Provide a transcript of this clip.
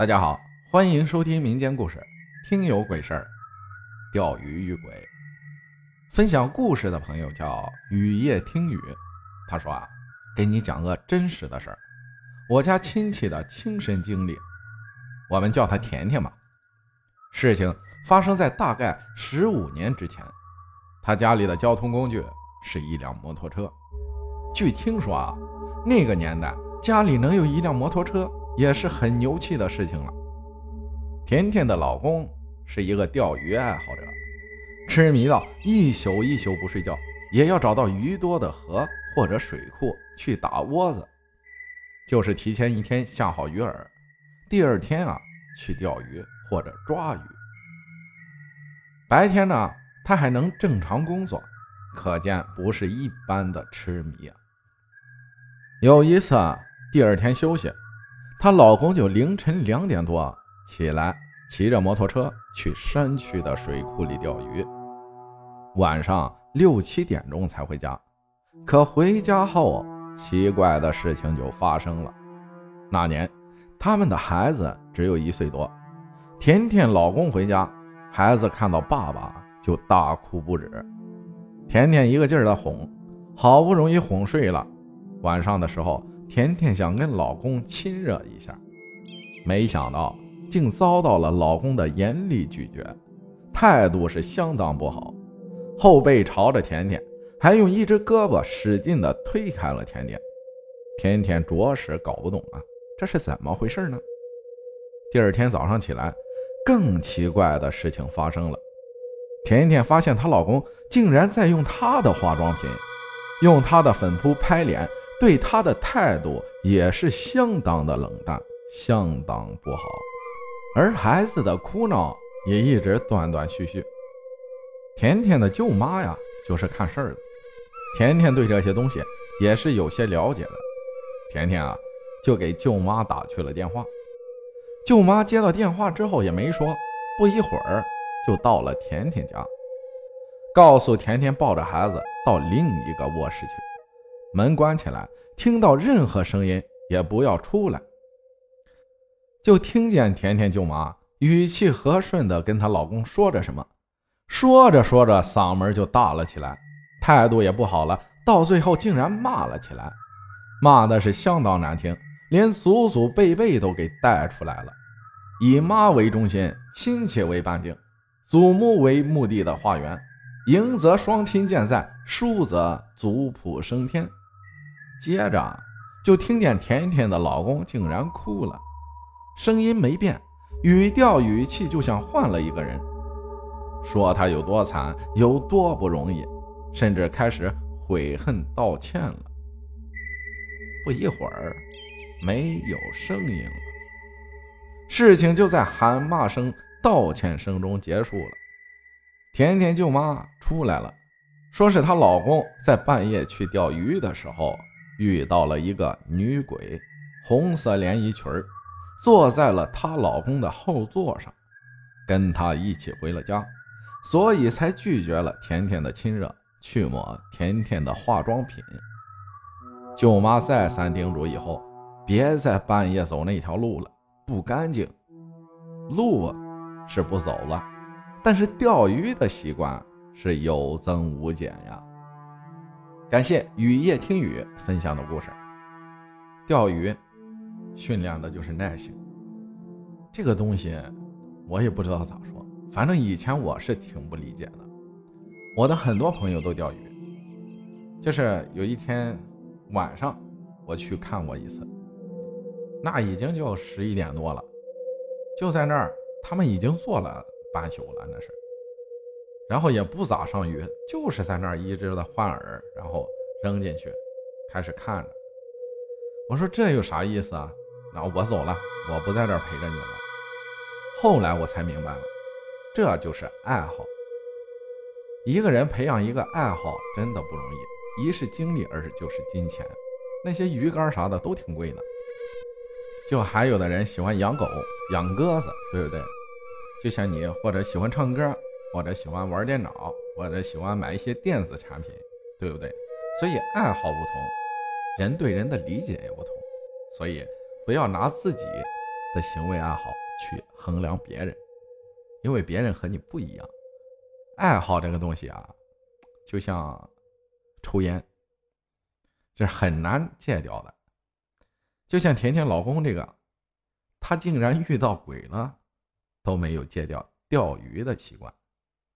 大家好，欢迎收听民间故事《听有鬼事儿》。钓鱼遇鬼，分享故事的朋友叫雨夜听雨。他说啊，给你讲个真实的事儿，我家亲戚的亲身经历。我们叫他甜甜吧。事情发生在大概十五年之前，他家里的交通工具是一辆摩托车。据听说啊，那个年代家里能有一辆摩托车。也是很牛气的事情了。甜甜的老公是一个钓鱼爱好者，痴迷到一宿一宿不睡觉，也要找到鱼多的河或者水库去打窝子，就是提前一天下好鱼饵，第二天啊去钓鱼或者抓鱼。白天呢，他还能正常工作，可见不是一般的痴迷啊。有一次啊，第二天休息。她老公就凌晨两点多起来，骑着摩托车去山区的水库里钓鱼，晚上六七点钟才回家。可回家后，奇怪的事情就发生了。那年，他们的孩子只有一岁多。甜甜老公回家，孩子看到爸爸就大哭不止。甜甜一个劲儿的哄，好不容易哄睡了。晚上的时候。甜甜想跟老公亲热一下，没想到竟遭到了老公的严厉拒绝，态度是相当不好，后背朝着甜甜，还用一只胳膊使劲的推开了甜甜。甜甜着实搞不懂啊，这是怎么回事呢？第二天早上起来，更奇怪的事情发生了，甜甜发现她老公竟然在用她的化妆品，用她的粉扑拍脸。对他的态度也是相当的冷淡，相当不好，而孩子的哭闹也一直断断续续。甜甜的舅妈呀，就是看事儿的。甜甜对这些东西也是有些了解的。甜甜啊，就给舅妈打去了电话。舅妈接到电话之后也没说，不一会儿就到了甜甜家，告诉甜甜抱着孩子到另一个卧室去。门关起来，听到任何声音也不要出来。就听见甜甜舅妈语气和顺的跟她老公说着什么，说着说着嗓门就大了起来，态度也不好了，到最后竟然骂了起来，骂的是相当难听，连祖祖辈辈都给带出来了。以妈为中心，亲戚为半径，祖母为目的的花园，赢则双亲健在，输则族谱升天。接着就听见甜甜的老公竟然哭了，声音没变，语调语气就像换了一个人，说他有多惨，有多不容易，甚至开始悔恨道歉了。不一会儿，没有声音了，事情就在喊骂声、道歉声中结束了。甜甜舅妈出来了，说是她老公在半夜去钓鱼的时候。遇到了一个女鬼，红色连衣裙儿，坐在了她老公的后座上，跟她一起回了家，所以才拒绝了甜甜的亲热，去抹甜甜的化妆品。舅妈再三叮嘱以后，别在半夜走那条路了，不干净。路是不走了，但是钓鱼的习惯是有增无减呀。感谢雨夜听雨分享的故事。钓鱼训练的就是耐性，这个东西我也不知道咋说，反正以前我是挺不理解的。我的很多朋友都钓鱼，就是有一天晚上我去看过一次，那已经就十一点多了，就在那儿，他们已经坐了半宿了，那是。然后也不咋上鱼，就是在那儿一直的换饵，然后扔进去，开始看着。我说这有啥意思啊？然后我走了，我不在这儿陪着你了。后来我才明白了，这就是爱好。一个人培养一个爱好真的不容易，一是精力，二是就是金钱。那些鱼竿啥的都挺贵的。就还有的人喜欢养狗、养鸽子，对不对？就像你或者喜欢唱歌。或者喜欢玩电脑，或者喜欢买一些电子产品，对不对？所以爱好不同，人对人的理解也不同。所以不要拿自己的行为爱好去衡量别人，因为别人和你不一样。爱好这个东西啊，就像抽烟，这很难戒掉的。就像甜甜老公这个，他竟然遇到鬼了，都没有戒掉钓鱼的习惯，